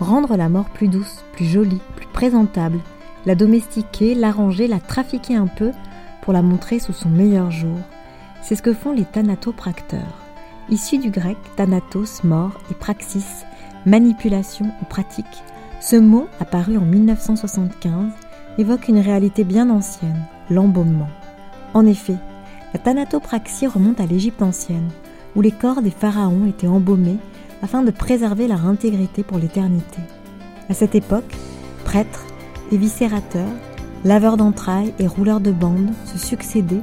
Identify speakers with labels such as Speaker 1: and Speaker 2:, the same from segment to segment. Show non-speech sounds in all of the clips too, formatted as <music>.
Speaker 1: Rendre la mort plus douce, plus jolie, plus présentable, la domestiquer, l'arranger, la trafiquer un peu pour la montrer sous son meilleur jour. C'est ce que font les thanatopracteurs. Issus du grec thanatos, mort, et praxis, manipulation ou pratique, ce mot, apparu en 1975, évoque une réalité bien ancienne, l'embaumement. En effet, la thanatopraxie remonte à l'Égypte ancienne, où les corps des pharaons étaient embaumés afin de préserver leur intégrité pour l'éternité. À cette époque, prêtres, éviscérateurs, laveurs d'entrailles et rouleurs de bandes se succédaient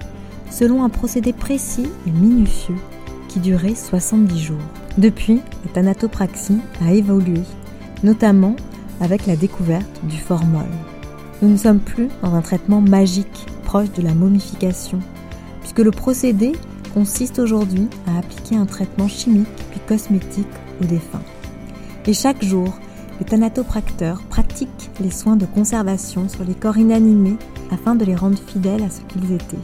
Speaker 1: selon un procédé précis et minutieux qui durait 70 jours. Depuis, la thanatopraxie a évolué, notamment avec la découverte du formol. Nous ne sommes plus dans un traitement magique proche de la momification, puisque le procédé consiste aujourd'hui à appliquer un traitement chimique puis cosmétique Et chaque jour, les thanatopracteurs pratiquent les soins de conservation sur les corps inanimés afin de les rendre fidèles à ce qu'ils étaient.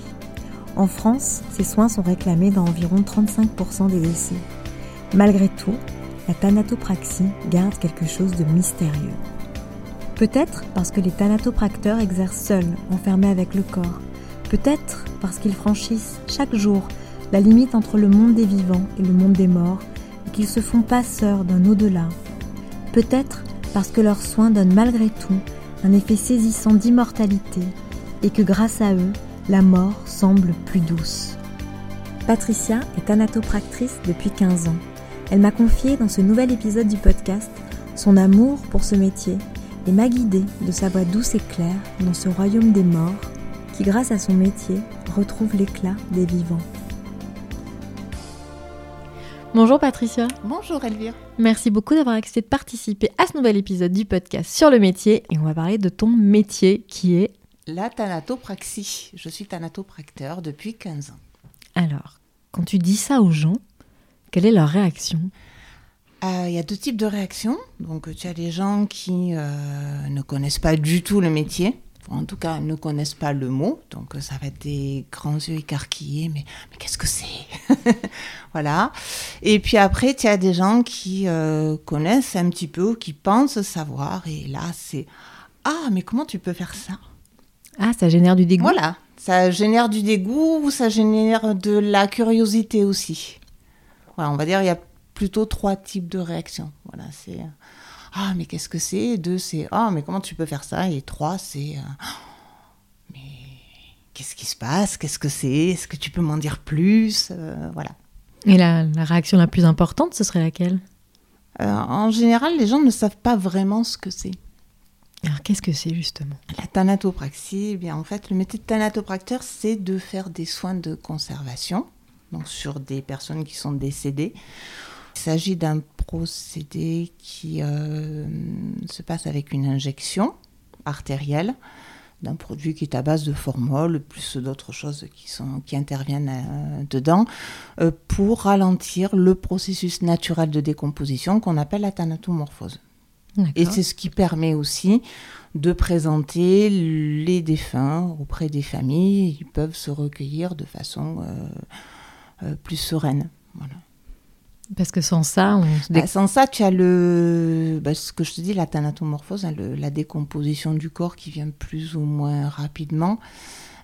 Speaker 1: En France, ces soins sont réclamés dans environ 35% des décès. Malgré tout, la thanatopraxie garde quelque chose de mystérieux. Peut-être parce que les thanatopracteurs exercent seuls, enfermés avec le corps. Peut-être parce qu'ils franchissent chaque jour la limite entre le monde des vivants et le monde des morts qu'ils se font passeurs d'un au-delà. Peut-être parce que leurs soins donnent malgré tout un effet saisissant d'immortalité et que grâce à eux, la mort semble plus douce. Patricia est thanatopractrice depuis 15 ans. Elle m'a confié dans ce nouvel épisode du podcast son amour pour ce métier et m'a guidée de sa voix douce et claire dans ce royaume des morts qui, grâce à son métier, retrouve l'éclat des vivants. Bonjour Patricia.
Speaker 2: Bonjour Elvire.
Speaker 1: Merci beaucoup d'avoir accepté de participer à ce nouvel épisode du podcast sur le métier et on va parler de ton métier qui est
Speaker 2: la thanatopraxie. Je suis thanatopracteur depuis 15 ans.
Speaker 1: Alors, quand tu dis ça aux gens, quelle est leur réaction?
Speaker 2: Euh, Il y a deux types de réactions. Donc, tu as les gens qui euh, ne connaissent pas du tout le métier. En tout cas, ne connaissent pas le mot. Donc, ça va être des grands yeux écarquillés. Mais, mais qu'est-ce que c'est <laughs> Voilà. Et puis après, tu as des gens qui euh, connaissent un petit peu, qui pensent savoir. Et là, c'est Ah, mais comment tu peux faire ça?
Speaker 1: Ah, ça génère du dégoût?
Speaker 2: Voilà, ça génère du dégoût ou ça génère de la curiosité aussi. Voilà, on va dire il y a plutôt trois types de réactions. Voilà, c'est ah mais qu'est-ce que c'est? Deux c'est ah mais comment tu peux faire ça? Et trois c'est <gasps> mais qu'est-ce qui se passe? Qu'est-ce que c'est? Est-ce que tu peux m'en dire plus? Euh, Voilà.
Speaker 1: Et la, la, réaction la plus importante, ce serait laquelle?
Speaker 2: Euh, En général, les gens ne savent pas vraiment ce que c'est.
Speaker 1: Alors qu'est-ce que c'est justement?
Speaker 2: La thanatopraxie, eh bien en fait, le métier de thanatopracteur, c'est de faire des soins de conservation, donc sur des personnes qui sont décédées. Il s'agit d'un procédé qui euh, se passe avec une injection artérielle d'un produit qui est à base de formol, plus d'autres choses qui, sont, qui interviennent euh, dedans, euh, pour ralentir le processus naturel de décomposition qu'on appelle la thanatomorphose. Et c'est ce qui permet aussi de présenter les défunts auprès des familles. Ils peuvent se recueillir de façon euh, plus sereine. Voilà.
Speaker 1: Parce que sans ça, on
Speaker 2: bah, sans ça, tu as le, bah, ce que je te dis, la thanatomorphose, hein, le, la décomposition du corps qui vient plus ou moins rapidement.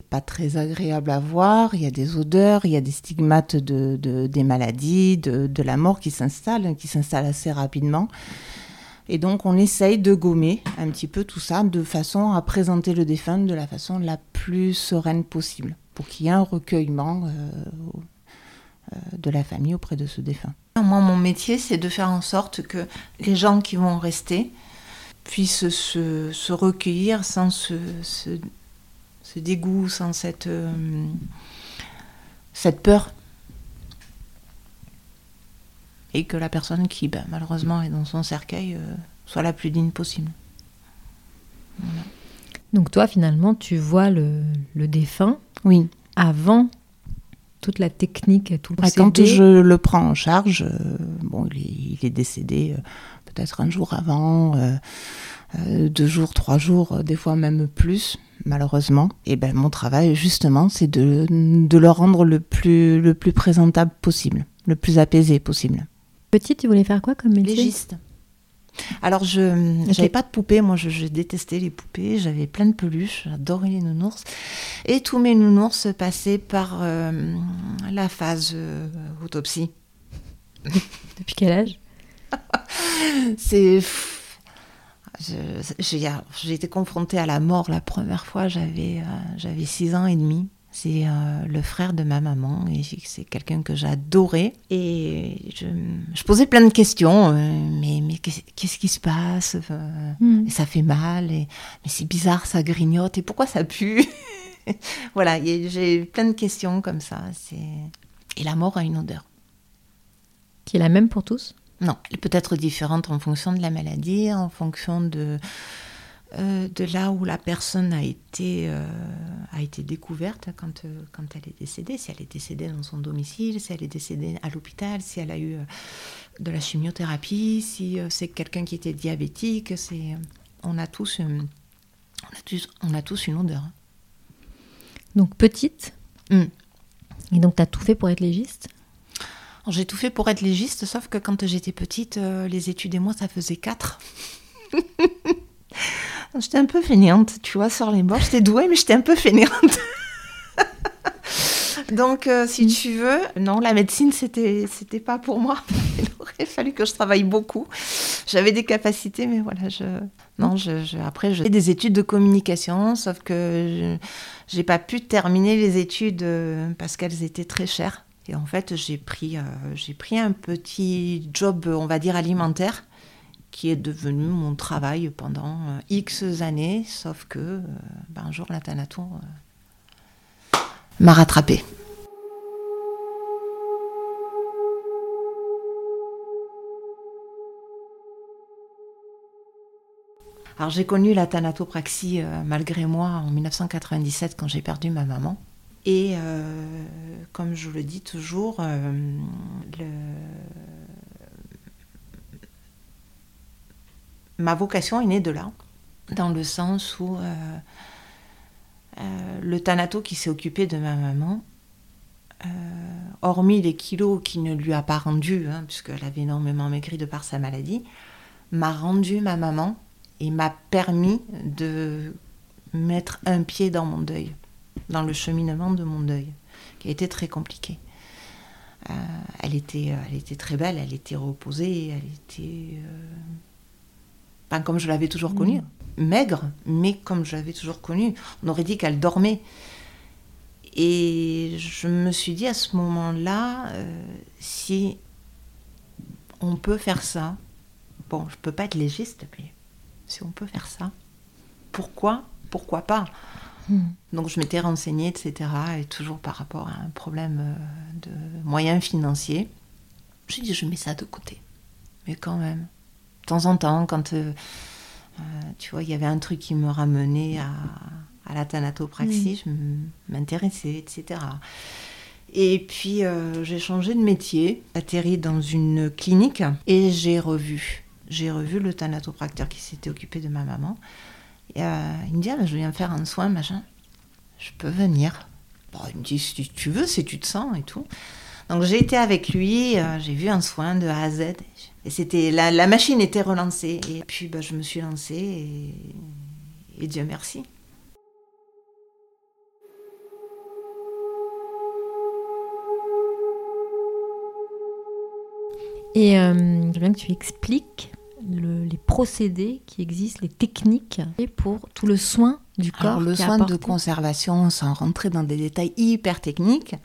Speaker 2: Pas très agréable à voir. Il y a des odeurs, il y a des stigmates de, de des maladies, de, de la mort qui s'installent, qui s'installent assez rapidement. Et donc on essaye de gommer un petit peu tout ça de façon à présenter le défunt de la façon la plus sereine possible, pour qu'il y ait un recueillement euh, de la famille auprès de ce défunt. Moi, mon métier, c'est de faire en sorte que les gens qui vont rester puissent se, se recueillir sans ce, ce, ce, dégoût, sans cette, euh, cette peur et que la personne qui, ben, malheureusement, est dans son cercueil euh, soit la plus digne possible.
Speaker 1: Donc toi, finalement, tu vois le, le défunt
Speaker 2: Oui.
Speaker 1: avant toute la technique, tout le
Speaker 2: Quand je le prends en charge, euh, bon, il est, il est décédé euh, peut-être un jour avant, euh, euh, deux jours, trois jours, euh, des fois même plus, malheureusement. Et ben mon travail, justement, c'est de, de le rendre le plus, le plus présentable possible, le plus apaisé possible.
Speaker 1: Petite, tu voulais faire quoi comme métier?
Speaker 2: Légiste. Alors, je j'avais pas de poupée, moi je, je détestais les poupées, j'avais plein de peluches, j'adorais les nounours. Et tous mes nounours passaient par euh, la phase euh, autopsie. <laughs>
Speaker 1: Depuis quel âge? <laughs>
Speaker 2: C'est. J'ai été confrontée à la mort la première fois, j'avais euh, j'avais 6 ans et demi. C'est euh, le frère de ma maman et c'est quelqu'un que j'adorais. Et je, je posais plein de questions. euh, mais mais qu'est- qu'est-ce qui se passe Euh,
Speaker 1: Hmm.
Speaker 2: et ça fait mal. Et, mais c'est bizarre, ça grignote. Et pourquoi ça pue <laughs> Voilà, j'ai plein de questions comme ça. c'est- Et la mort a une odeur.
Speaker 1: Qui est la même pour tous?
Speaker 2: Non, elle peut être différente en fonction de la maladie, en fonction de, euh, de là où la personne a été, euh, a été découverte quand, euh, quand elle est décédée. Si elle est décédée dans son domicile, si elle est décédée à l'hôpital, si elle a eu de la chimiothérapie, si c'est quelqu'un qui était diabétique. C'est, on, a tous, on, a tous, on a tous une odeur.
Speaker 1: Donc petite.
Speaker 2: Hmm.
Speaker 1: Et donc tu as tout fait pour être légiste?
Speaker 2: J'ai tout fait pour être légiste, sauf que quand j'étais petite, les études et moi, ça faisait 4. <laughs> j'étais un peu fainéante, tu vois, sur les bords. J'étais douée, mais j'étais un peu fainéante. <laughs> Donc, euh, si tu veux, non, la médecine, c'était, c'était pas pour moi. <laughs> Il aurait fallu que je travaille beaucoup. J'avais des capacités, mais voilà, je, non, je, après, j'ai des études de communication, sauf que je, j'ai pas pu terminer les études euh, parce qu'elles étaient très chères. Et en fait, j'ai pris, euh, j'ai pris un petit job, on va dire, alimentaire, qui est devenu mon travail pendant euh, X années, sauf que euh, ben, un jour, la Thanato euh, m'a rattrapée. Alors j'ai connu la thanatopraxie malgré moi en 1997 quand j'ai perdu ma maman. Et comme je le dis toujours, ma vocation est née de là, dans le sens où euh, euh, le thanato qui s'est occupé de ma maman, euh, hormis les kilos qu'il ne lui a pas rendus, hein, puisqu'elle avait énormément maigri de par sa maladie, m'a rendu ma maman et m'a permis de mettre un pied dans mon deuil, dans le cheminement de mon deuil, qui a été très compliqué. Elle, était, très belle, elle était reposée, elle était... pas comme je l'avais toujours connue, maigre, mais comme je l'avais toujours connue. On aurait dit qu'elle dormait. Et je me suis dit à ce moment-là, euh, si on peut faire ça, bon, je peux pas être légiste, mais si on peut faire ça, pourquoi Pourquoi pas? Donc je m'étais renseignée, etc. Et toujours par rapport à un problème euh, de moyens financiers, j'ai dit je mets ça de côté. Mais quand même, de temps en temps, quand euh, euh, tu vois, il y avait un truc qui me ramenait à, à la thanatopraxie, je m- m'intéressais, etc. Et puis euh, j'ai changé de métier, atterri dans une clinique et j'ai revu. J'ai revu le thanatopracteur qui s'était occupé de ma maman. Et, euh, il me dit, ah, je viens faire un soin, machin. Je peux venir. Bon, il me dit, si tu veux, si tu te sens et tout. Donc j'ai été avec lui, euh, j'ai vu un soin de A à Z. Et c'était la, la machine était relancée. Et puis bah, je me suis lancée et, et Dieu merci.
Speaker 1: Et euh, j'aimerais bien que tu expliques le- les procédés qui existent, les techniques et pour tout le soin du corps.
Speaker 2: Alors, le soin de conservation, sans rentrer dans des détails hyper techniques,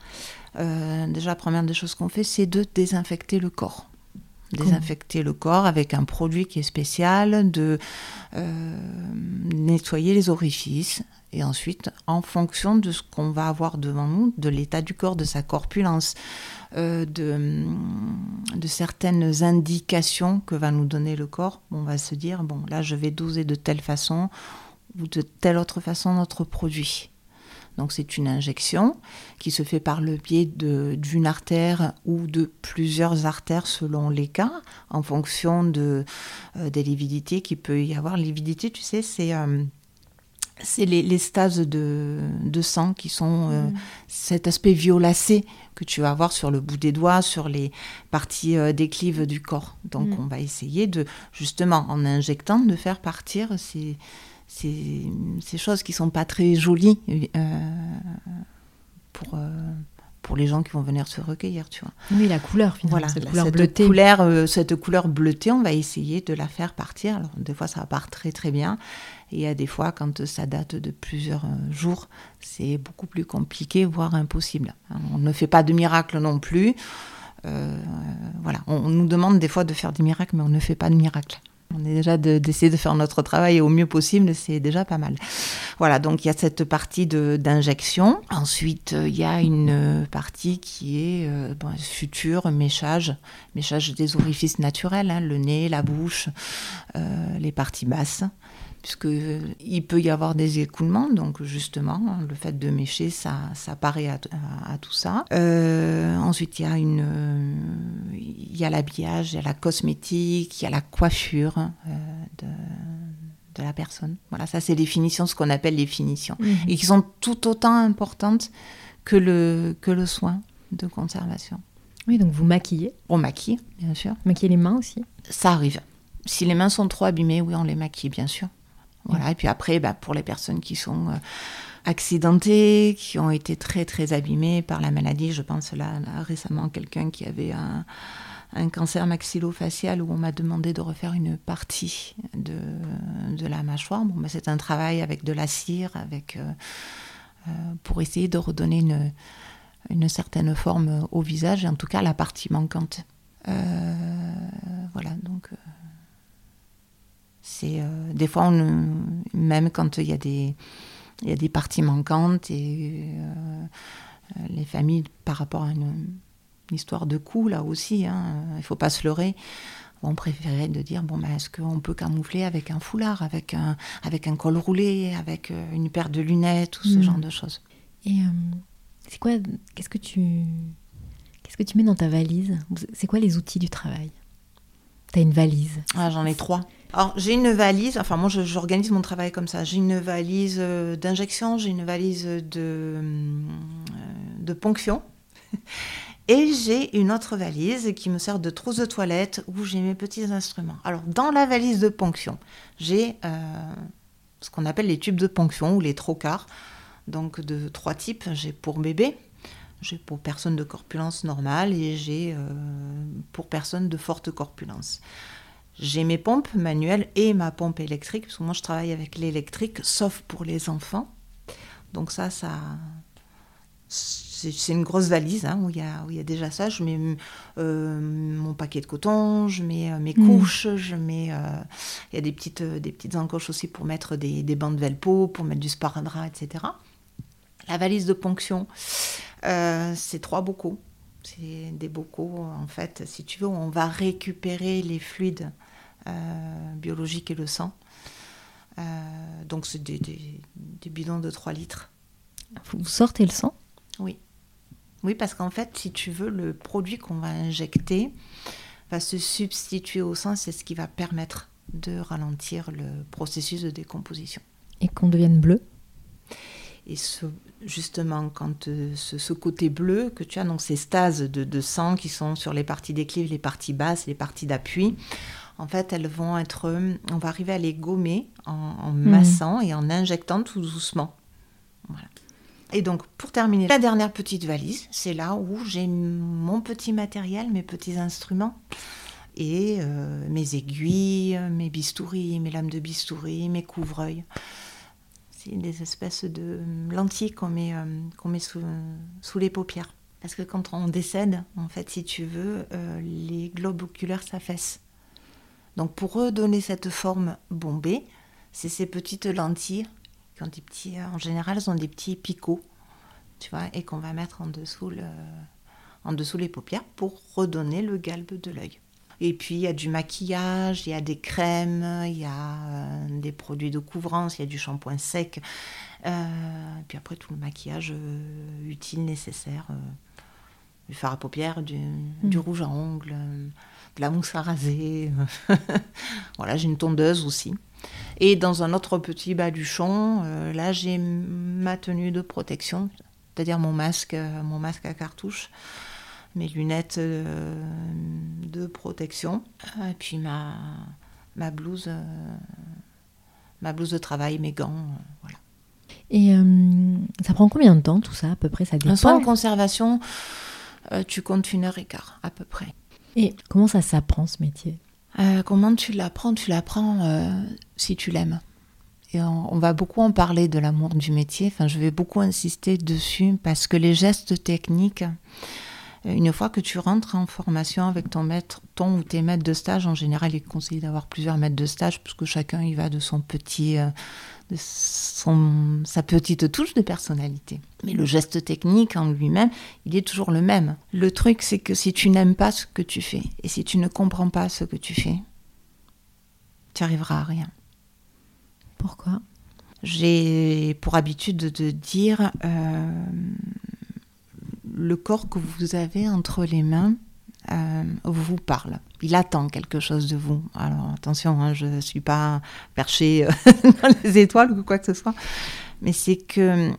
Speaker 2: euh, déjà la première des choses qu'on fait, c'est de désinfecter le corps. Désinfecter le corps avec un produit qui est spécial, de euh, nettoyer les orifices. Et ensuite, en fonction de ce qu'on va avoir devant nous, de l'état du corps, de sa corpulence, euh, de, de certaines indications que va nous donner le corps, on va se dire, bon, là, je vais doser de telle façon, ou de telle autre façon notre produit. Donc c'est une injection qui se fait par le biais d'une artère ou de plusieurs artères selon les cas, en fonction de, euh, des lividités qu'il peut y avoir. Lividité, tu sais, c'est euh, c'est les, les, stases de, de, sang qui sont euh, mmh. cet aspect violacé que tu vas avoir sur le bout des doigts, sur les parties euh, déclives du corps. Donc mmh. on va essayer de, justement, en injectant, de faire partir ces, ces, ces choses qui sont pas très jolies euh, pour, euh, pour les gens qui vont venir se recueillir, tu vois.
Speaker 1: Oui, la couleur, finalement,
Speaker 2: voilà,
Speaker 1: cette couleur
Speaker 2: cette
Speaker 1: bleutée.
Speaker 2: Couleur, euh, cette couleur bleutée, on va essayer de la faire partir. Alors, des fois, ça part très, très bien. Et il y a des fois, quand ça date de plusieurs jours, c'est beaucoup plus compliqué, voire impossible. On ne fait pas de miracle non plus. Euh, voilà, on, on nous demande des fois de faire des miracles, mais on ne fait pas de miracles. On est déjà d'essayer de, de, faire notre travail au mieux possible, c'est déjà pas mal. Voilà, donc il y a cette partie d'injection. Ensuite, il y a une partie qui est euh, bon, futur méchage des orifices naturels, hein, le nez, la bouche, euh, les parties basses puisqu'il peut y avoir des écoulements, donc justement, le fait de mécher, ça, ça paraît à, à, à tout ça. Euh, ensuite, il y a une, euh, il y a l'habillage, il y a la cosmétique, il y a la coiffure euh, de, de, la personne. Voilà, ça c'est les finitions, ce qu'on appelle les finitions, mmh. et qui sont tout autant importantes que le, que le soin de conservation.
Speaker 1: Oui, donc vous maquillez
Speaker 2: On maquille, bien sûr.
Speaker 1: Maquiller les mains aussi
Speaker 2: Ça arrive. Si les mains sont trop abîmées, oui, on les maquille, bien sûr. Et puis après, bah, pour les personnes qui sont euh, accidentées, qui ont été très très abîmées par la maladie, je pense là, là récemment quelqu'un qui avait un, un cancer maxillofacial où on m'a demandé de refaire une partie de, la mâchoire. Bon, bah, c'est un travail avec de la cire, euh, euh, pour essayer de redonner une, certaine forme au visage, et en tout cas la partie manquante. Voilà, donc c'est euh, des fois on, même quand il y a des il y a des parties manquantes et euh, les familles par rapport à une, une histoire de coût là aussi hein, il faut pas se leurrer on préférait de dire bon ben est-ce qu'on peut camoufler avec un foulard avec un avec un col roulé avec une paire de lunettes ou ce mmh. genre de choses.
Speaker 1: Et euh, c'est quoi qu'est-ce que tu qu'est-ce que tu mets dans ta valise? C'est quoi les outils du travail? Une valise
Speaker 2: ah, J'en ai trois. Alors, j'ai une valise, enfin, moi, j'organise mon travail comme ça. J'ai une valise euh, d'injection, j'ai une valise de, euh, de ponction. <laughs> Et j'ai une autre valise qui me sert de trousse de toilette où j'ai mes petits instruments. Alors, dans la valise de ponction, j'ai euh, ce qu'on appelle les tubes de ponction ou les trocars. Donc, de trois types. J'ai pour bébé, j'ai pour personnes de corpulence normale et j'ai euh, pour personnes de forte corpulence. J'ai mes pompes manuelles et ma pompe électrique, parce que moi je travaille avec l'électrique, sauf pour les enfants. Donc ça, ça c'est une grosse valise hein, où il y, y, a déjà ça. Je mets euh, mon paquet de coton, je mets euh, mes couches, mmh. je mets. Euh, il y a des petites, des petites encoches aussi pour mettre des, des bandes velpo, pour mettre du sparadrap, etc. La valise de ponction, euh, c'est trois bocaux. C'est des bocaux, en fait, si tu veux, où on va récupérer les fluides euh, biologiques et le sang. Euh, donc, c'est des, des, des, bidons de 3 litres.
Speaker 1: Vous sortez le sang?
Speaker 2: Oui. Oui, parce qu'en fait, si tu veux, le produit qu'on va injecter va se substituer au sang. C'est ce qui va permettre de ralentir le processus de décomposition.
Speaker 1: Et qu'on devienne bleu?
Speaker 2: Et ce, justement, quand euh, ce, ce, côté bleu que tu as, donc ces stases de, de, sang qui sont sur les parties déclives, les parties basses, les parties d'appui, en fait, elles vont être. On va arriver à les gommer en, en mmh. massant et en injectant tout doucement. Voilà. Et donc, pour terminer, la dernière petite valise, c'est là où j'ai mon petit matériel, mes petits instruments et euh, mes aiguilles, mes bistouris, mes lames de bistouri, mes couvreuils des espèces de lentilles qu'on met, euh, qu'on met sous, sous, les paupières. Parce que quand on décède, en fait, si tu veux, euh, les globes oculaires s'affaissent. Donc pour redonner cette forme bombée, c'est ces petites lentilles qui ont des petits, en général, elles ont des petits picots, tu vois, et qu'on va mettre en dessous, le, en dessous les paupières pour redonner le galbe de l'œil. Et puis il y a du maquillage, il y a des crèmes, il y a euh, des produits de couvrance, il y a du shampoing sec. Euh, et puis après tout le maquillage euh, utile, nécessaire. du fard à paupières, du, du rouge à ongles, euh, de la mousse à raser. <laughs> voilà, j'ai une tondeuse aussi. Et dans un autre petit baluchon, euh, là j'ai ma tenue de protection, c'est-à-dire mon masque, euh, mon masque à cartouche, mes lunettes euh, de protection, et puis ma, ma blouse, euh, ma blouse de travail, mes gants, euh, voilà.
Speaker 1: Et euh, ça prend combien de temps tout ça à peu près? Ça
Speaker 2: Un
Speaker 1: dépend.
Speaker 2: soin en conservation, euh, tu comptes une heure et quart à peu près.
Speaker 1: Et comment ça s'apprend ce métier?
Speaker 2: Euh, comment tu l'apprends? Tu l'apprends si tu l'aimes. Et on, on va beaucoup en parler de l'amour du métier. Enfin, je vais beaucoup insister dessus parce que les gestes techniques, une fois que tu rentres en formation avec ton maître, ton ou tes maîtres de stage, en général, il est conseillé d'avoir plusieurs maîtres de stage puisque chacun y va de son petit, euh, de son, sa petite touche de personnalité. Mais le geste technique en lui-même, il est toujours le même. Le truc, c'est que si tu n'aimes pas ce que tu fais et si tu ne comprends pas ce que tu fais, tu arriveras à rien.
Speaker 1: Pourquoi?
Speaker 2: J'ai pour habitude de dire euh, le corps que vous avez entre les mains euh, vous parle. Il attend quelque chose de vous. Alors attention, hein, je ne suis pas perchée euh, <laughs> dans les étoiles ou quoi que ce soit, mais c'est que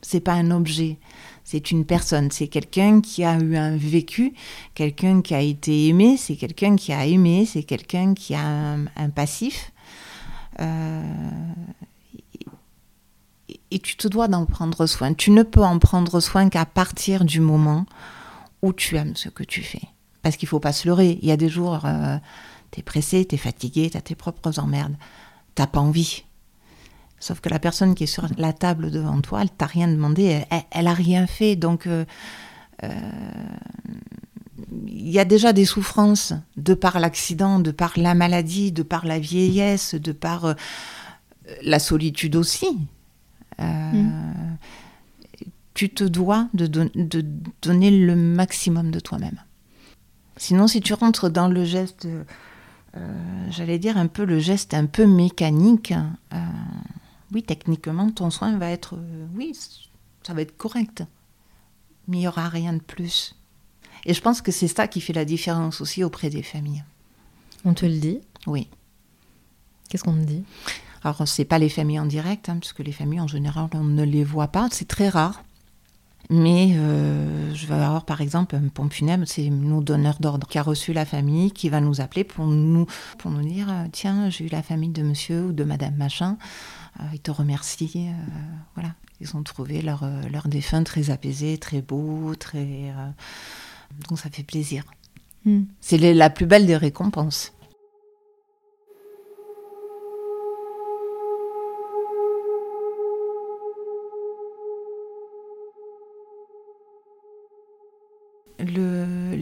Speaker 2: c'est pas un objet. C'est une personne, c'est quelqu'un qui a eu un vécu, quelqu'un qui a été aimé, c'est quelqu'un qui a aimé, c'est quelqu'un qui a un, un passif. Euh, et, tu te dois d'en prendre soin. Tu ne peux en prendre soin qu'à partir du moment où tu aimes ce que tu fais. Parce qu'il faut pas se leurrer. Il y a des jours, euh, tu es pressé, tu es fatigué, tu as tes propres emmerdes. T'as pas envie. Sauf que la personne qui est sur la table devant toi, elle t'a rien demandé, elle, elle, elle a rien fait. Donc, euh, euh, il y a déjà des souffrances de par l'accident, de par la maladie, de par la vieillesse, de par euh, la solitude aussi. Euh, Tu te dois de, don- de donner le maximum de toi-même. Sinon, si tu rentres dans le geste, euh, j'allais dire un peu le geste un peu mécanique, euh, oui, techniquement, ton soin va être, euh, oui, ça va être correct. Mais il n'y aura rien de plus. Et je pense que c'est ça qui fait la différence aussi auprès des familles.
Speaker 1: On te le dit?
Speaker 2: Oui.
Speaker 1: Qu'est-ce qu'on te dit?
Speaker 2: Alors, c'est pas les familles en direct, hein, puisque les familles, en général, on ne les voit pas. C'est très rare. Mais euh, je vais avoir, par exemple, un pompe funèbre, c'est nos donneurs d'ordre qui a reçu la famille, qui va nous appeler pour nous, pour nous dire euh, Tiens, j'ai eu la famille de monsieur ou de madame machin. Euh, ils te remercient. euh, voilà. Ils ont trouvé leur, leur défunt très apaisé, très beau, très. Donc, ça fait plaisir.
Speaker 1: Hmm.
Speaker 2: C'est la plus belle des récompenses.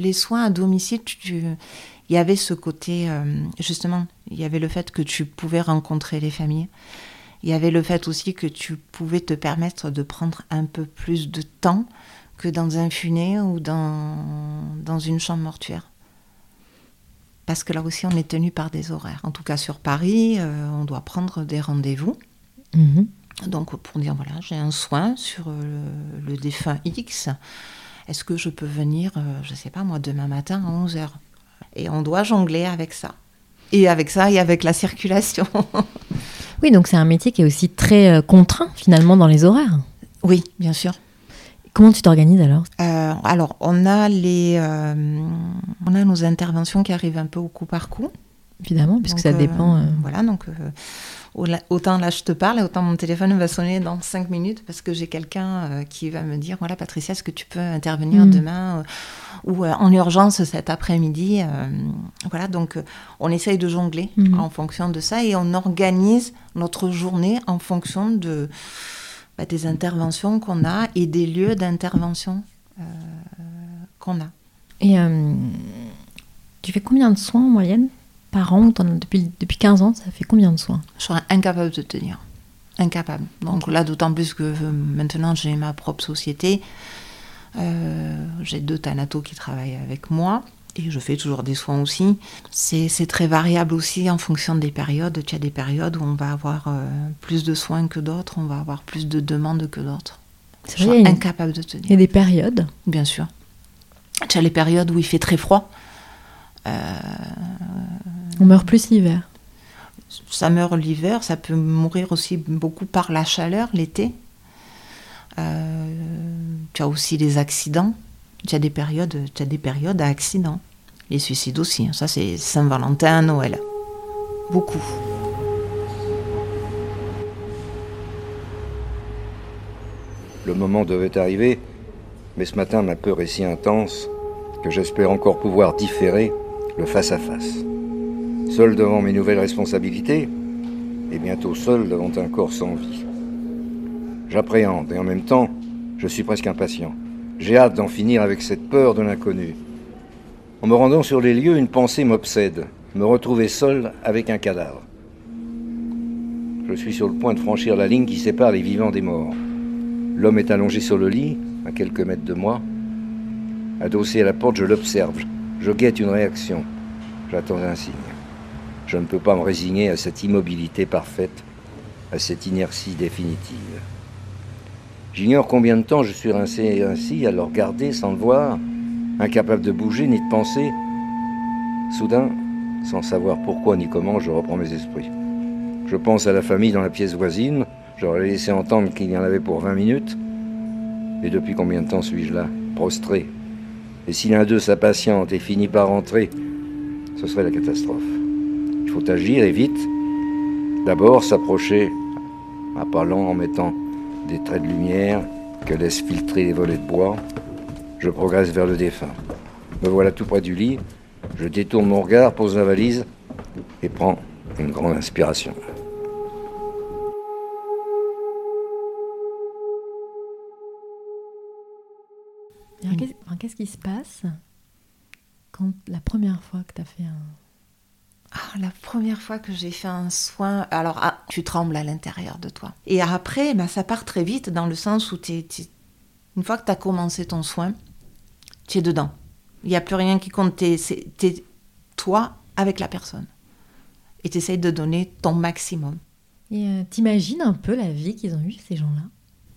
Speaker 2: Les soins à domicile, tu- tu- il y avait ce côté, euh, justement, il y avait le fait que tu pouvais rencontrer les familles. Il y avait le fait aussi que tu pouvais te permettre de prendre un peu plus de temps que dans un funé ou dans, dans une chambre mortuaire. Parce que là aussi, on est tenu par des horaires. En tout cas, sur Paris, euh, on doit prendre des rendez-vous.
Speaker 1: Mhm.
Speaker 2: Donc, pour dire, voilà, j'ai un soin sur euh, le, le défunt X. Est-ce que je peux venir, euh, je ne sais pas moi, demain matin à 11h Et on doit jongler avec ça. Et avec ça, et avec la circulation. <laughs>
Speaker 1: Oui, donc c'est un métier qui est aussi très euh, contraint finalement dans les horaires.
Speaker 2: oui, bien sûr.
Speaker 1: Comment tu t'organises alors?
Speaker 2: Euh, alors, on a, les, euh, on a nos interventions qui arrivent un peu au coup par coup.
Speaker 1: Évidemment, puisque
Speaker 2: Donc,
Speaker 1: ça dépend. euh,
Speaker 2: Voilà, donc autant là je te parle, et autant mon téléphone va sonner dans 5 minutes parce que j'ai quelqu'un euh, qui va me dire voilà Patricia, est-ce que tu peux intervenir
Speaker 1: Mm.
Speaker 2: demain euh, ou euh, en urgence cet après-midi Voilà, donc on essaye de jongler
Speaker 1: Mhm.
Speaker 2: en fonction de ça et on organise notre journée en fonction de, bah, des interventions qu'on a et des lieux d'intervention euh, qu'on a.
Speaker 1: Et euh, tu fais combien de soins en moyenne? Par an as depuis, depuis 15 ans, ça fait combien de soins?
Speaker 2: Je serais incapable de te dire. Incapable. Donc là, d'autant plus que euh, maintenant j'ai ma propre société. Euh, j'ai deux thanatos qui travaillent avec moi. et je fais toujours des soins aussi. C'est très variable aussi en fonction des périodes. Tu as des périodes où on va avoir euh, plus de soins que d'autres, on va avoir plus de demandes que d'autres. Je suis incapable de te dire.
Speaker 1: Il y a des périodes
Speaker 2: Bien sûr. Tu as les périodes où il fait très froid.
Speaker 1: Euh, on meurt plus l'hiver.
Speaker 2: Ça meurt l'hiver, ça peut mourir aussi beaucoup par la chaleur l'été. Euh, tu as aussi les accidents. Tu as des périodes, tu as des périodes à accidents. Les suicides aussi. Hein. Ça, c'est Saint-Valentin, Noël. Beaucoup.
Speaker 3: Le moment devait arriver, mais ce matin, ma peur est si intense que j'espère encore pouvoir différer le face-à-face. Seul devant mes nouvelles responsabilités, et bientôt seul devant un corps sans vie. J'appréhende et en même temps, je suis presque impatient. J'ai hâte d'en finir avec cette peur de l'inconnu. En me rendant sur les lieux, une pensée m'obsède, me retrouver seul avec un cadavre. Je suis sur le point de franchir la ligne qui sépare les vivants des morts. L'homme est allongé sur le lit, à quelques mètres de moi. Adossé à la porte, je l'observe. Je guette une réaction. J'attends un signe. Je ne peux pas me résigner à cette immobilité parfaite, à cette inertie définitive. J'ignore combien de temps je suis rincé ainsi à le regarder sans le voir, incapable de bouger ni de penser. Soudain, sans savoir pourquoi ni comment, je reprends mes esprits. Je pense à la famille dans la pièce voisine. J'aurais laissé entendre qu'il y en avait pour 20 minutes. Et depuis combien de temps suis-je là, prostré? Et si l'un d'eux s'impatiente et finit par rentrer, ce serait la catastrophe. Faut agir et vite. D'abord s'approcher à pas lents en mettant des traits de lumière que laissent filtrer les volets de bois. Je progresse vers le défunt. Me voilà tout près du lit. Je détourne mon regard, pose la valise et prends une grande inspiration.
Speaker 1: Qu'est-ce qui se passe quand la première fois que tu as fait un,
Speaker 2: ah, la première fois que j'ai fait un soin, alors ah, tu trembles à l'intérieur de toi. Et après, bah, ça part très vite dans le sens où une fois que tu as commencé ton soin, tu es dedans. Il n'y a plus rien qui compte. Tu es, toi avec la personne. Et tu essayes de donner ton maximum.
Speaker 1: Et euh, t'imagines un peu la vie qu'ils ont eue, ces gens-là?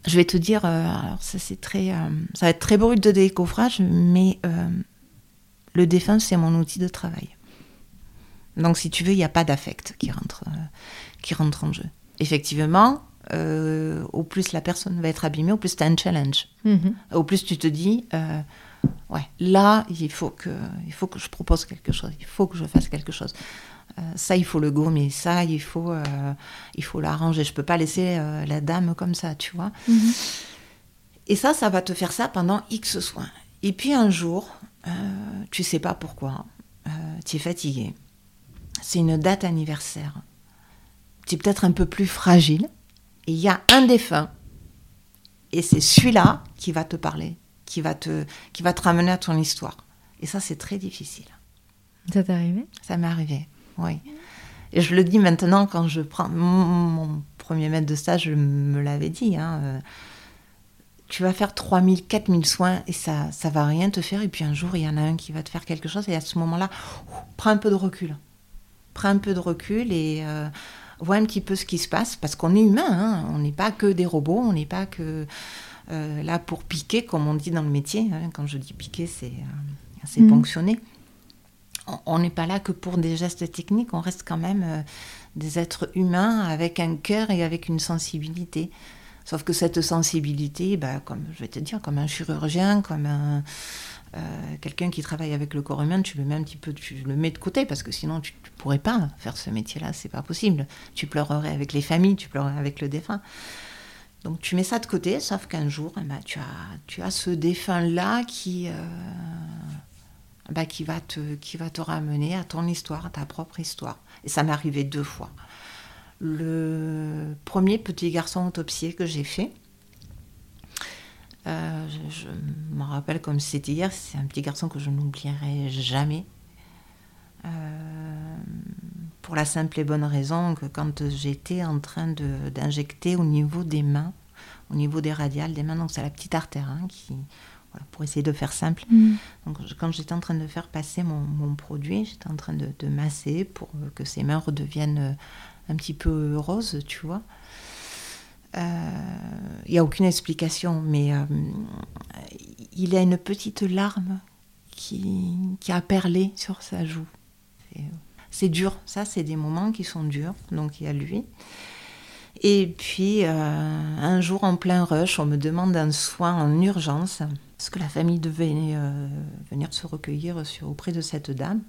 Speaker 2: Je vais te dire, euh, alors ça, c'est très, euh, ça va être très brut de décoffrage, mais le défunt, c'est mon outil de travail. Donc, si tu veux, il n'y a pas d'affect qui rentre, euh, qui rentre en jeu. Effectivement, euh, au plus la personne va être abîmée, au plus tu as un challenge. Mhm. Au plus tu te dis, euh, ouais, là, il faut, que, il faut que je propose quelque chose, il faut que je fasse quelque chose. ça, il faut le gommer, ça, il faut, il faut l'arranger. Je peux pas laisser la dame comme ça, tu vois. Mhm. Et ça, ça va te faire ça pendant X soins. Et puis un jour, tu sais pas pourquoi, tu es fatigué c'est une date anniversaire. Tu es peut-être un peu plus fragile. Et il y a un défunt. Et c'est celui-là qui va te parler, qui va te, qui va te ramener à ton histoire. Et ça, c'est très difficile.
Speaker 1: Ça t'est arrivé?
Speaker 2: Ça m'est arrivé, oui. Et je le dis maintenant quand je prends mon, premier maître de stage, je me l'avais dit. Hein, euh, tu vas faire 3000, 4000 soins et ça ça va rien te faire. Et puis un jour, il y en a un qui va te faire quelque chose. Et à ce moment-là, prends un peu de recul prends un peu de recul et euh, vois un petit peu ce qui se passe, parce qu'on est humain, hein. on n'est pas que des robots, on n'est pas que euh, là pour piquer, comme on dit dans le métier. Hein. Quand je dis piquer, c'est euh, mmh. ponctionner. On n'est pas là que pour des gestes techniques, on reste quand même euh, des êtres humains avec un cœur et avec une sensibilité. Sauf que cette sensibilité, bah, comme je vais te dire, comme un chirurgien, comme un, euh, quelqu'un qui travaille avec le corps humain, tu le mets un petit peu, tu le mets de côté parce que sinon tu, ne pourrais pas faire ce métier-là, c'est pas possible. Tu pleurerais avec les familles, tu pleurerais avec le défunt. Donc tu mets ça de côté, sauf qu'un jour, eh ben, tu, as, tu as ce défunt-là qui, euh, bah, qui, va te, qui va te ramener à ton histoire, à ta propre histoire. Et ça m'est arrivé deux fois. Le premier petit garçon autopsié que j'ai fait, euh, je, me rappelle comme c'était hier, c'est un petit garçon que je n'oublierai jamais. Euh, pour la simple et bonne raison que quand j'étais en train d'injecter au niveau des mains, au niveau des radiales des mains, donc c'est la petite artère hein, qui, pour essayer de faire simple.
Speaker 1: Mm.
Speaker 2: Donc, je- quand j'étais en train de faire passer mon, mon produit, j'étais en train de, de masser pour que ses mains redeviennent un petit peu roses, tu vois. Euh, Il n'y a aucune explication, mais euh, il a une petite larme qui, a perlé sur sa joue. C'est- C'est dur, ça, c'est des moments qui sont durs, donc il y a lui. Et puis, euh, un jour en plein rush, on me demande un soin en urgence, parce que la famille devait euh, venir se recueillir sur, auprès de cette dame.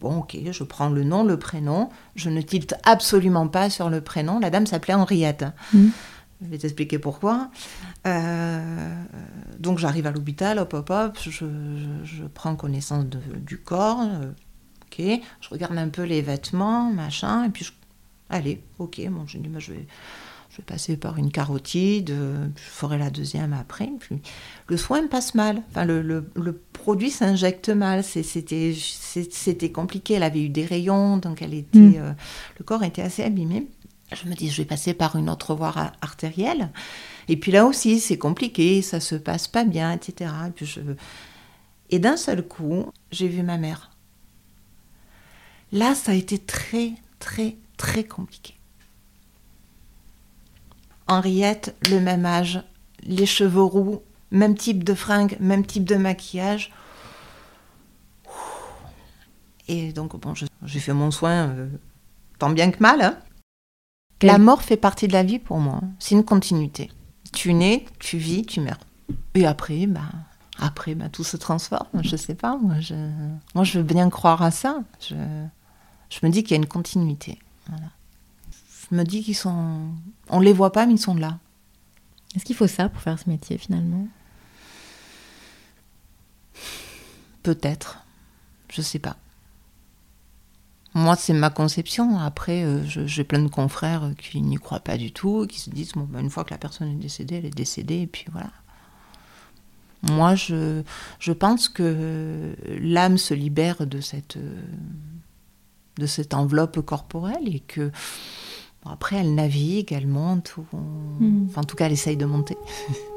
Speaker 2: Bon, ok, je prends le nom, le prénom. Je ne tilte absolument pas sur le prénom. La dame s'appelait Henriette.
Speaker 1: Mhm.
Speaker 2: Je vais t'expliquer pourquoi. Euh, donc j'arrive à l'hôpital, hop, hop, hop, je, je- je prends connaissance de- du corps. euh, ok, je regarde un peu les vêtements, machin, et puis je, allez, ok, bon, je dis, bah, je vais, je vais passer par une carotide, euh, je ferai la deuxième après. Puis le soin passe mal. Enfin, le, le- le produit s'injecte mal. C'était compliqué. Elle avait eu des rayons, donc elle était,
Speaker 1: Mm.
Speaker 2: le corps était assez abîmé. Je me dis, je vais passer par une autre artérielle. Et puis là aussi, c'est compliqué, ça se passe pas bien, etc. Et, d'un seul coup, j'ai vu ma mère. Là, ça a été très, très, très compliqué. Henriette, le même âge, les cheveux roux, même type de fringues, même type de maquillage. Et donc, bon, j'ai fait mon soin euh, tant bien que mal. hein.
Speaker 1: Quel-
Speaker 2: La mort fait partie de la vie pour moi. hein. C'est une continuité. Tu nais, tu vis, tu meurs. Et après, bah, après bah, tout se transforme. Je sais pas, moi je, moi, je veux bien croire à ça. Je, je me dis qu'il y a une continuité. Voilà. Je me dis qu'ils sont. On les voit pas, mais ils sont là.
Speaker 1: Est-ce qu'il faut ça pour faire ce métier finalement?
Speaker 2: Peut-être. Je sais pas. Moi, c'est ma conception. Après, euh, j'ai plein de confrères qui n'y croient pas du tout, qui se disent bon, ben, une fois que la personne est décédée, elle est décédée, et puis voilà. Moi, je, je pense que l'âme se libère de cette, euh, de cette enveloppe corporelle et que bon, après, elle navigue, elle monte, ou
Speaker 1: Mm.
Speaker 2: enfin, en tout cas, elle essaye de monter. <laughs>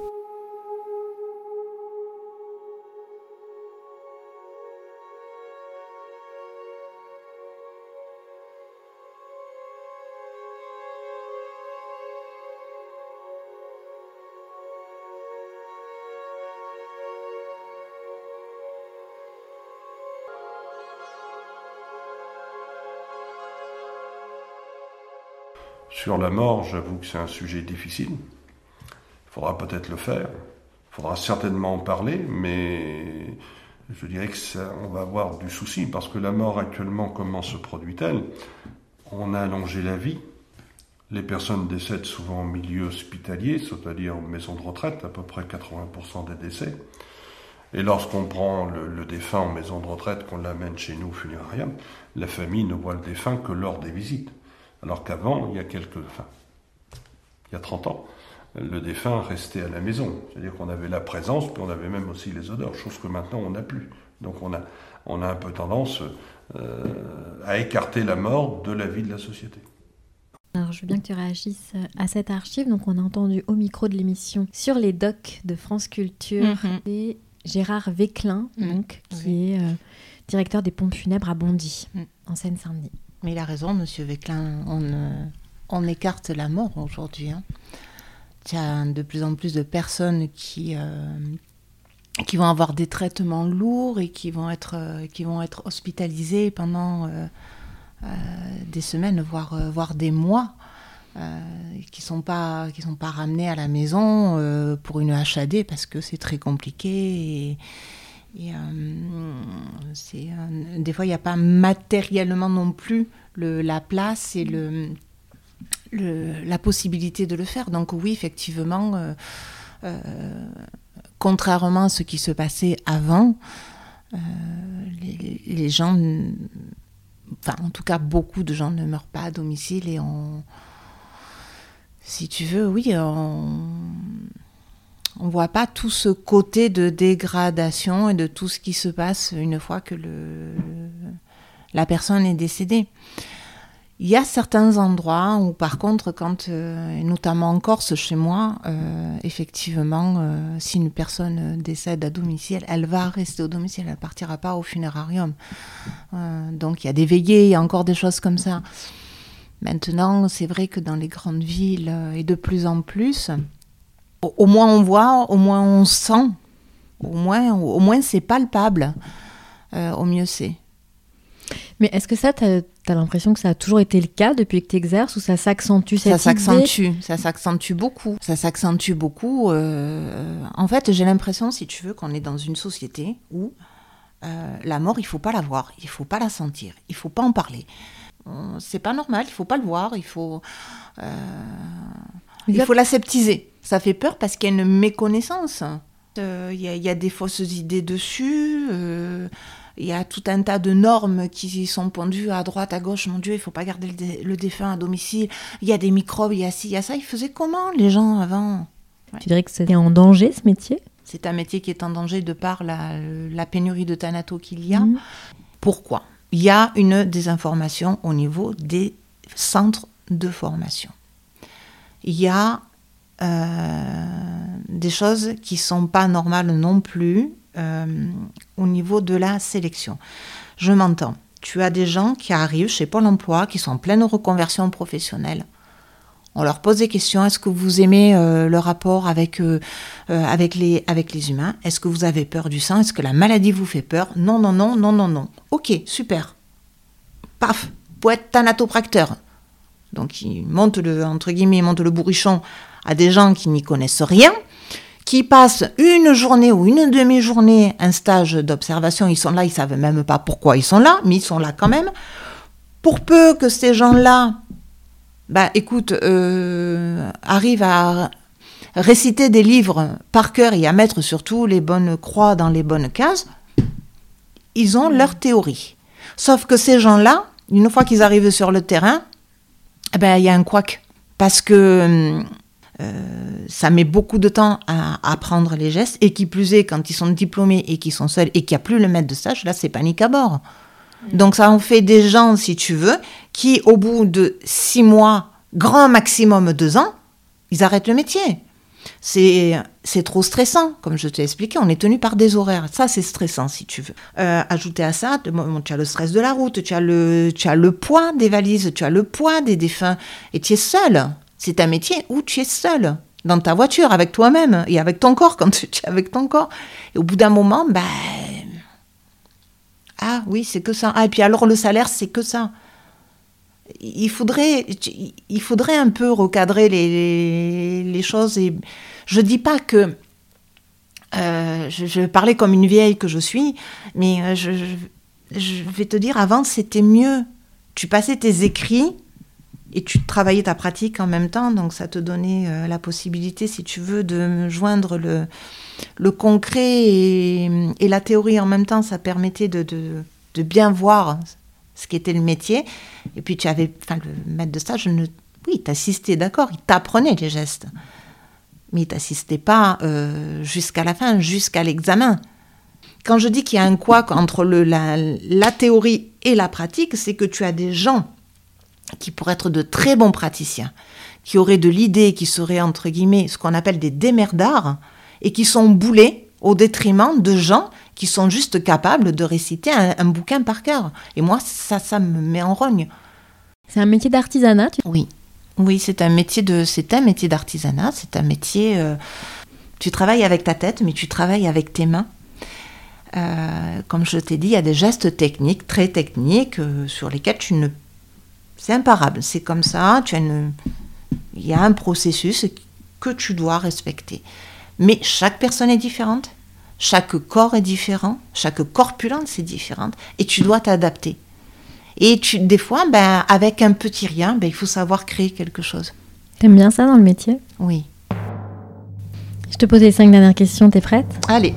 Speaker 4: Sur la mort, j'avoue que c'est un sujet difficile. Il faudra peut-être le faire. Il faudra certainement en parler, mais je dirais que on va avoir du souci parce que la mort actuellement, comment se produit-elle? On a allongé la vie. Les personnes décèdent souvent en milieu hospitalier, c'est-à-dire en maison de retraite, à peu près 80% des décès. Et lorsqu'on prend le, le défunt en maison de retraite, qu'on l'amène chez nous au funérarium, la famille ne voit le défunt que lors des visites. Alors qu'avant, il y a quelques, enfin, il y a 30 ans, le défunt restait à la maison. C'est-à-dire qu'on avait la présence, puis on avait même aussi les odeurs, chose que maintenant on n'a plus. Donc on a, on a un peu tendance euh, à écarter la mort de la vie de la société.
Speaker 1: Alors, je veux bien que tu réagisses à cette archive. Donc, on a entendu au micro de l'émission sur les docs de France Culture
Speaker 2: Mhm.
Speaker 1: et Gérard Véclin,
Speaker 2: Mhm.
Speaker 1: donc, qui est euh, directeur des pompes funèbres à Bondy,
Speaker 2: Mhm.
Speaker 1: en Seine-Saint-Denis.
Speaker 2: Mais il a raison, Monsieur Véclin. On, écarte la mort aujourd'hui. hein. Il y a de plus en plus de personnes qui, euh, vont avoir des traitements lourds et qui vont être, hospitalisées pendant euh, euh, des semaines, voire, des mois. qui qui sont pas ramenés à la maison pour une HAD parce que c'est très compliqué euh, euh, des fois, il n'y a pas matériellement non plus le, la place et le, la possibilité de le faire. Donc oui, effectivement, euh, contrairement à ce qui se passait avant, les, les gens, enfin en tout cas beaucoup de gens ne meurent pas à domicile et on, si tu veux, oui, on on voit pas tout ce côté de dégradation et de tout ce qui se passe une fois que le, la personne est décédée. Il y a certains endroits où, par contre, quand, euh, notamment en Corse, chez moi, euh, effectivement, euh, si une personne décède à domicile, elle va rester au domicile, elle ne partira pas au funérarium. donc il y a des veillées, il y a encore des choses comme ça. Maintenant, c'est vrai que dans les grandes villes, et de plus en plus, au, moins on voit, au moins on sent, au moins, au moins c'est palpable, au mieux c'est.
Speaker 1: Mais est-ce que ça, tu as, l'impression que ça a toujours été le cas depuis que tu exerces ou ça s'accentue cette
Speaker 2: Ça s'accentue, ça s'accentue beaucoup. Ça s'accentue beaucoup. Euh, en fait, j'ai l'impression, si tu veux, qu'on est dans une société où euh, la mort, il faut pas la voir, il faut pas la sentir, il faut pas en parler. C'est pas normal, il faut pas le voir, il faut, euh, il faut l'aseptiser. Ça fait peur parce qu'il y a une méconnaissance. Il y, y, a des fausses idées dessus. Il y a tout un tas de normes qui sont pendues à droite, à gauche. Mon Dieu, il faut pas garder le, défunt à domicile. Il y a des microbes, il y a ci, il y a ça. Ils faisaient comment les gens avant?
Speaker 1: Tu dirais que c'était en danger ce métier?
Speaker 2: C'est un métier qui est en danger de par la, pénurie de thanatos qu'il y a. Mhm. Pourquoi? Il y a une désinformation au niveau des centres de formation. Il y a euh, des choses qui sont pas normales non plus euh, au niveau de la sélection. Je m'entends. Tu as des gens qui arrivent chez Pôle Emploi, qui sont en pleine reconversion professionnelle. On leur pose des questions. Est-ce que vous aimez euh, le rapport avec, avec, les, avec les humains? Est-ce que vous avez peur du sang? Est-ce que la maladie vous fait peur? Non, non, non, non, non, non. Ok, super. Paf, pour être thanatopracteur. Donc il monte le, entre guillemets, le bourrichon à des gens qui n'y connaissent rien qui passent une journée ou une demi-journée un stage d'observation, ils sont là, ils savent même pas pourquoi ils sont là, mais ils sont là quand même. Pour peu que ces gens-là, bah écoute, euh, arrivent à réciter des livres par cœur et à mettre surtout les bonnes croix dans les bonnes cases, ils ont leur théorie. Sauf que ces gens-là, une fois qu'ils arrivent sur le terrain, eh ben il y a un couac parce que hum, euh, ça met beaucoup de temps à, apprendre les gestes, et qui plus est, quand ils sont diplômés et qu'ils sont seuls et qu'il n'y a plus le maître de stage, là, c'est panique à bord. Mm. Donc ça en fait des gens, si tu veux, qui, au bout de six mois, grand maximum deux ans, ils arrêtent le métier. C'est, trop stressant, comme je t'ai expliqué, on est tenu par des horaires. Ça, c'est stressant, si tu veux. Euh, ajouter à ça, tu as le stress de la route, tu as le, tu as le poids des valises, tu as le poids des défunts, et tu es seul. C'est un métier où tu es seul dans ta voiture avec toi-même et avec ton corps <laughs> quand tu es avec ton corps. Et au bout d'un moment, ben ah oui, c'est que ça. Ah et puis alors le salaire, c'est que ça. Il faudrait, il faudrait un peu recadrer les, choses et je dis pas que euh, je, parler comme une vieille que je suis, mais euh, je, vais te dire avant c'était mieux. Tu passais tes écrits et tu travaillais ta pratique en même temps, donc ça te donnait euh, la possibilité, si tu veux, de joindre le, le concret et, la théorie en même temps. Ça permettait de, de bien voir ce qu'était le métier. Et puis tu avais, enfin, le maître de stage, ne, oui, t'assistait, d'accord, il t'apprenait les gestes, mais il t'assistait pas euh, jusqu'à la fin, jusqu'à l'examen. Quand je dis qu'il y a un quoi entre le, la, la théorie et la pratique, c'est que tu as des gens qui pourraient être de très bons praticiens, qui auraient de l'idée, qui seraient entre guillemets ce qu'on appelle des démerdards, et qui sont boulés au détriment de gens qui sont juste capables de réciter un, bouquin par cœur. Et moi, ça, ça me met en rogne.
Speaker 1: C'est un métier d'artisanat
Speaker 2: Oui, oui, c'est un métier de, c'est un métier d'artisanat. C'est un métier. Euh, tu travailles avec ta tête, mais tu travailles avec tes mains. Euh, comme je t'ai dit, il y a des gestes techniques, très techniques, euh, sur lesquels tu ne c'est imparable, c'est comme ça, tu as il y a un processus que tu dois respecter. Mais chaque personne est différente, chaque corps est différent, chaque corpulence est différente, et tu dois t'adapter. Et tu, des fois, ben, avec un petit rien, ben, il faut savoir créer quelque chose.
Speaker 1: T'aimes bien ça dans le métier?
Speaker 2: Oui.
Speaker 1: Je te pose les cinq dernières questions, t'es prête?
Speaker 2: Allez.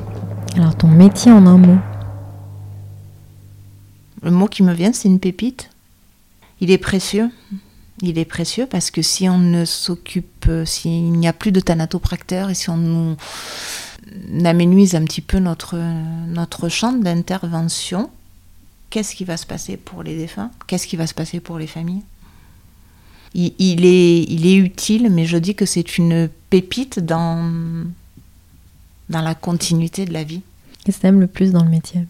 Speaker 1: Alors, ton métier en un mot?
Speaker 2: Le mot qui me vient, c'est une pépite il est précieux. Il est précieux parce que si on ne s'occupe, euh, s'il n'y a plus de thanatopracteurs et si on nous aménuise un petit peu notre, notre champ d'intervention, qu'est-ce qui va se passer pour les défunts? Qu'est-ce qui va se passer pour les familles? Il, il est, il est utile, mais je dis que c'est une pépite dans, dans la continuité de la vie.
Speaker 1: Qu'est-ce que t'aimes le plus dans le métier.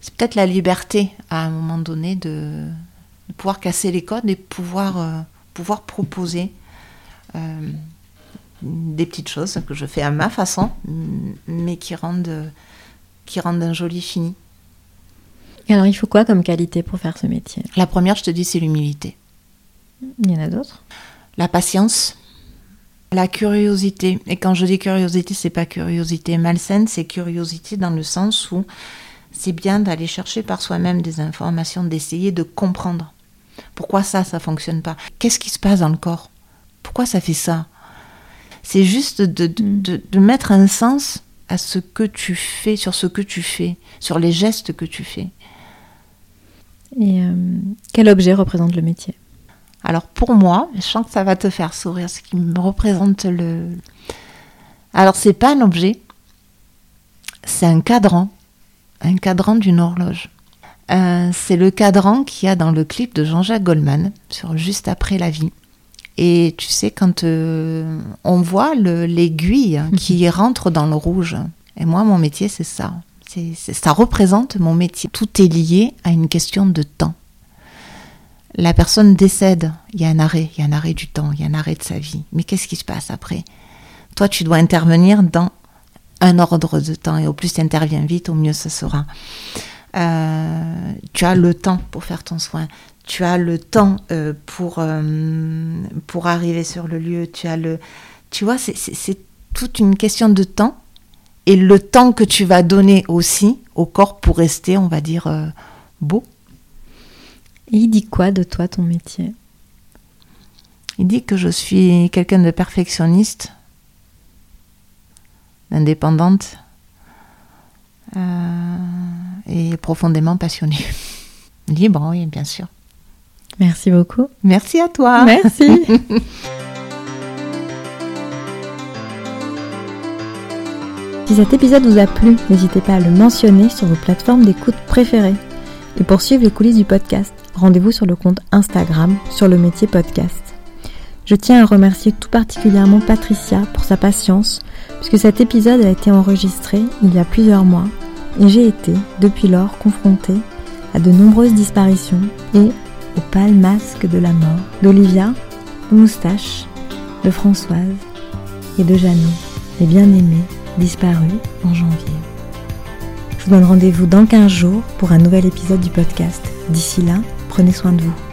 Speaker 2: C'est peut-être la liberté, à un moment donné, de, de pouvoir casser les codes et pouvoir, euh, pouvoir proposer euh, des petites choses que je fais à ma façon, mais qui rendent, qui rendent un joli fini.
Speaker 1: Et alors, il faut quoi comme qualité pour faire ce métier?
Speaker 2: La première, je te dis, c'est l'humilité.
Speaker 1: Il y en a d'autres?
Speaker 2: La patience, la curiosité. Et quand je dis curiosité, c'est pas curiosité malsaine, c'est curiosité dans le sens où c'est bien d'aller chercher par soi-même des informations, d'essayer de comprendre. Pourquoi ça, ça fonctionne pas? Qu'est-ce qui se passe dans le corps? Pourquoi ça fait ça? C'est juste de, de- de- de mettre un sens à ce que tu fais, sur ce que tu fais, sur les gestes que tu fais.
Speaker 1: Et euh, quel objet représente le métier?
Speaker 2: Alors pour moi, je sens que ça va te faire sourire, ce qui me représente le. Alors c'est pas un objet, c'est un cadran, un cadran d'une horloge. Euh, c'est le cadran qu'il y a dans le clip de Jean-Jacques Goldman sur Juste après la vie. Et tu sais, quand euh, on voit le- l'aiguille <laughs> qui rentre dans le rouge, et moi, mon métier, c'est ça. Ça représente mon métier. Tout est lié à une question de temps la personne décède, il y a un arrêt, il y a un arrêt du temps, il y a un arrêt de sa vie. Mais qu'est-ce qui se passe après? Toi, tu dois intervenir dans un ordre de temps et au plus tu interviens vite, au mieux ce sera. Euh, tu as le temps pour faire ton soin. Tu as le temps euh, pour, euh, pour arriver sur le lieu. Tu as le, tu vois, c'est- toute une question de temps et le temps que tu vas donner aussi au corps pour rester, on va dire, euh, beau.
Speaker 1: Et il dit quoi de toi, ton métier?
Speaker 2: Il dit que je suis quelqu'un de perfectionniste, indépendante euh, et profondément passionnée. <laughs> Libre, oui, bien sûr.
Speaker 1: Merci beaucoup.
Speaker 2: Merci à toi.
Speaker 1: Merci. <laughs> Si cet épisode vous a plu, n'hésitez pas à le mentionner sur vos plateformes d'écoute préférées. Et pour suivre les coulisses du podcast, rendez-vous sur le compte Instagram sur le métier podcast. Je tiens à remercier tout particulièrement Patricia pour sa patience, puisque cet épisode a été enregistré il y a plusieurs mois et j'ai été, depuis lors, confrontée à de nombreuses disparitions et au pâle masque de la mort d'Olivia, de Moustache, de Françoise et de Jeannot, les bien-aimés disparus en janvier. Je vous donne rendez-vous dans 15 jours pour un nouvel épisode du podcast. D'ici là, prenez soin de vous.